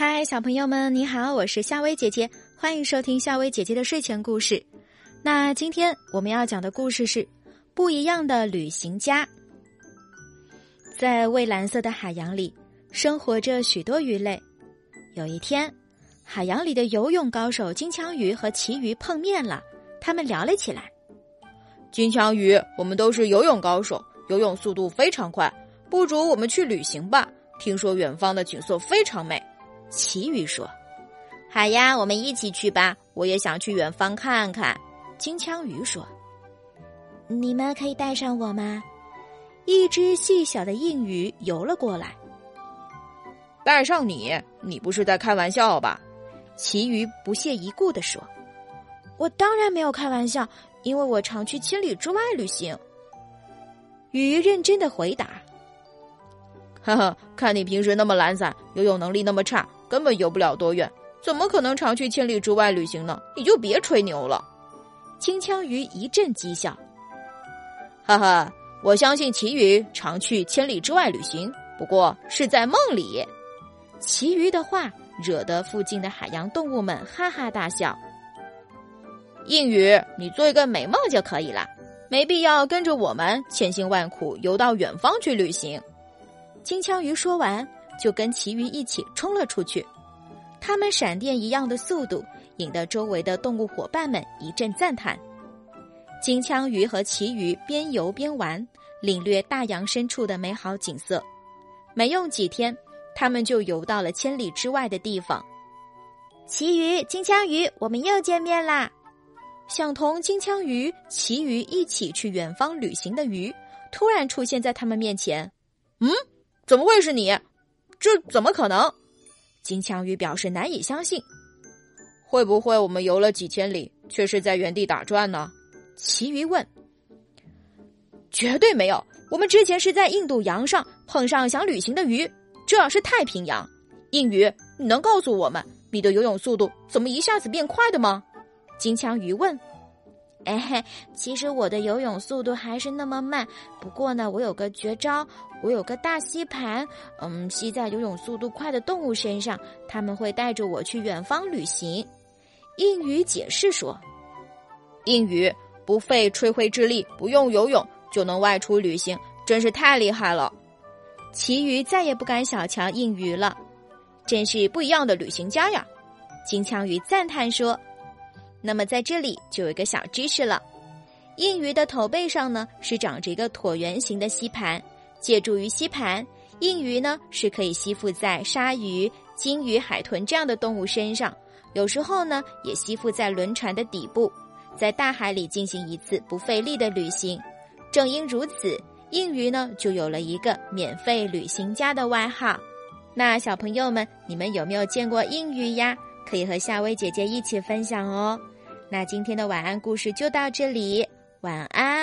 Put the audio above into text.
嗨，小朋友们，你好，我是夏薇姐姐，欢迎收听夏薇姐姐的睡前故事。那今天我们要讲的故事是《不一样的旅行家》。在蔚蓝色的海洋里，生活着许多鱼类。有一天，海洋里的游泳高手金枪鱼和旗鱼碰面了，他们聊了起来。金枪鱼，我们都是游泳高手，游泳速度非常快，不如我们去旅行吧。听说远方的景色非常美。旗鱼说：“好呀，我们一起去吧！我也想去远方看看。”金枪鱼说：“你们可以带上我吗？”一只细小的硬鱼游了过来。“带上你？你不是在开玩笑吧？”旗鱼不屑一顾地说：“我当然没有开玩笑，因为我常去千里之外旅行。”鱼认真的回答：“哈哈，看你平时那么懒散，游泳能力那么差。”根本游不了多远，怎么可能常去千里之外旅行呢？你就别吹牛了。金枪鱼一阵讥笑，哈哈，我相信旗鱼常去千里之外旅行，不过是在梦里。旗鱼的话惹得附近的海洋动物们哈哈大笑。硬鱼，你做一个美梦就可以了，没必要跟着我们千辛万苦游到远方去旅行。金枪鱼说完。就跟旗鱼一起冲了出去，他们闪电一样的速度，引得周围的动物伙伴们一阵赞叹。金枪鱼和旗鱼边游边玩，领略大洋深处的美好景色。没用几天，他们就游到了千里之外的地方。旗鱼、金枪鱼，我们又见面啦！想同金枪鱼、旗鱼一起去远方旅行的鱼，突然出现在他们面前。嗯，怎么会是你？这怎么可能？金枪鱼表示难以相信。会不会我们游了几千里，却是在原地打转呢？旗鱼问。绝对没有，我们之前是在印度洋上碰上想旅行的鱼，这是太平洋。硬鱼，你能告诉我们你的游泳速度怎么一下子变快的吗？金枪鱼问。哎嘿，其实我的游泳速度还是那么慢。不过呢，我有个绝招，我有个大吸盘，嗯，吸在游泳速度快的动物身上，他们会带着我去远方旅行。硬鱼解释说：“硬鱼不费吹灰之力，不用游泳就能外出旅行，真是太厉害了。”其余再也不敢小瞧硬鱼了，真是不一样的旅行家呀！金枪鱼赞叹说。那么在这里就有一个小知识了，硬鱼的头背上呢是长着一个椭圆形的吸盘，借助于吸盘，硬鱼呢是可以吸附在鲨鱼、鲸鱼、海豚这样的动物身上，有时候呢也吸附在轮船的底部，在大海里进行一次不费力的旅行。正因如此，硬鱼呢就有了一个免费旅行家的外号。那小朋友们，你们有没有见过硬鱼呀？可以和夏薇姐姐一起分享哦。那今天的晚安故事就到这里，晚安。